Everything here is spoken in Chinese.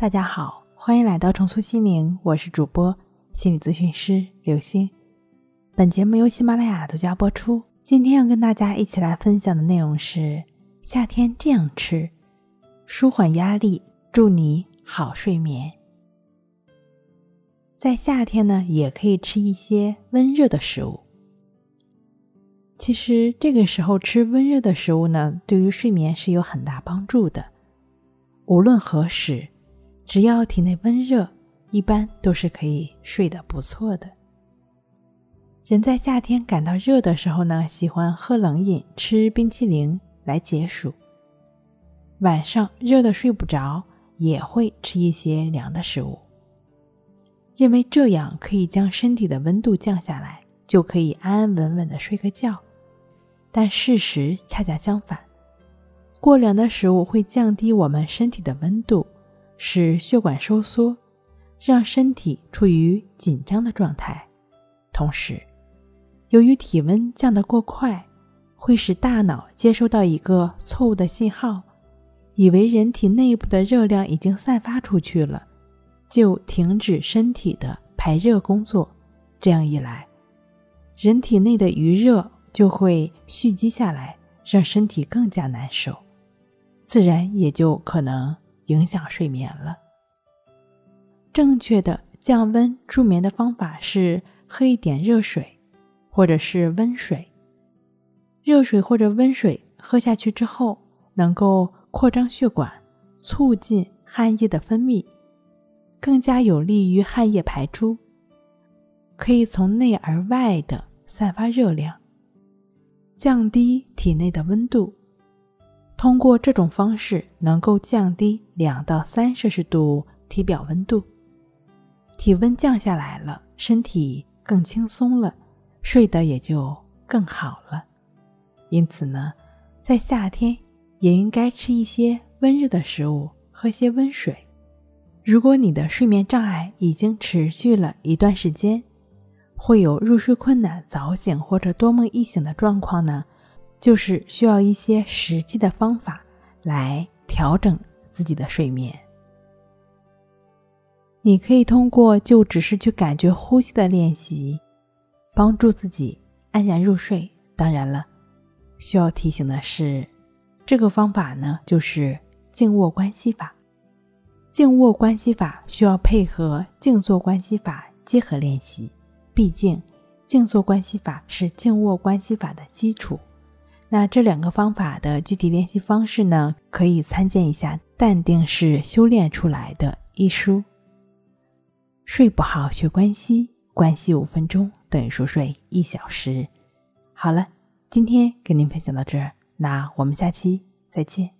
大家好，欢迎来到重塑心灵，我是主播心理咨询师刘星。本节目由喜马拉雅独家播出。今天要跟大家一起来分享的内容是：夏天这样吃，舒缓压力，助你好睡眠。在夏天呢，也可以吃一些温热的食物。其实这个时候吃温热的食物呢，对于睡眠是有很大帮助的。无论何时。只要体内温热，一般都是可以睡得不错的。人在夏天感到热的时候呢，喜欢喝冷饮、吃冰淇淋来解暑。晚上热的睡不着，也会吃一些凉的食物，认为这样可以将身体的温度降下来，就可以安安稳稳的睡个觉。但事实恰恰相反，过凉的食物会降低我们身体的温度。使血管收缩，让身体处于紧张的状态。同时，由于体温降得过快，会使大脑接收到一个错误的信号，以为人体内部的热量已经散发出去了，就停止身体的排热工作。这样一来，人体内的余热就会蓄积下来，让身体更加难受，自然也就可能。影响睡眠了。正确的降温助眠的方法是喝一点热水，或者是温水。热水或者温水喝下去之后，能够扩张血管，促进汗液的分泌，更加有利于汗液排出，可以从内而外的散发热量，降低体内的温度。通过这种方式，能够降低两到三摄氏度体表温度，体温降下来了，身体更轻松了，睡得也就更好了。因此呢，在夏天也应该吃一些温热的食物，喝些温水。如果你的睡眠障碍已经持续了一段时间，会有入睡困难、早醒或者多梦易醒的状况呢？就是需要一些实际的方法来调整自己的睡眠。你可以通过就只是去感觉呼吸的练习，帮助自己安然入睡。当然了，需要提醒的是，这个方法呢就是静卧关系法。静卧关系法需要配合静坐关系法结合练习，毕竟静坐关系法是静卧关系法的基础。那这两个方法的具体练习方式呢？可以参见一下《淡定是修炼出来的》一书。睡不好学关系，关系五分钟等于熟睡一小时。好了，今天跟您分享到这儿，那我们下期再见。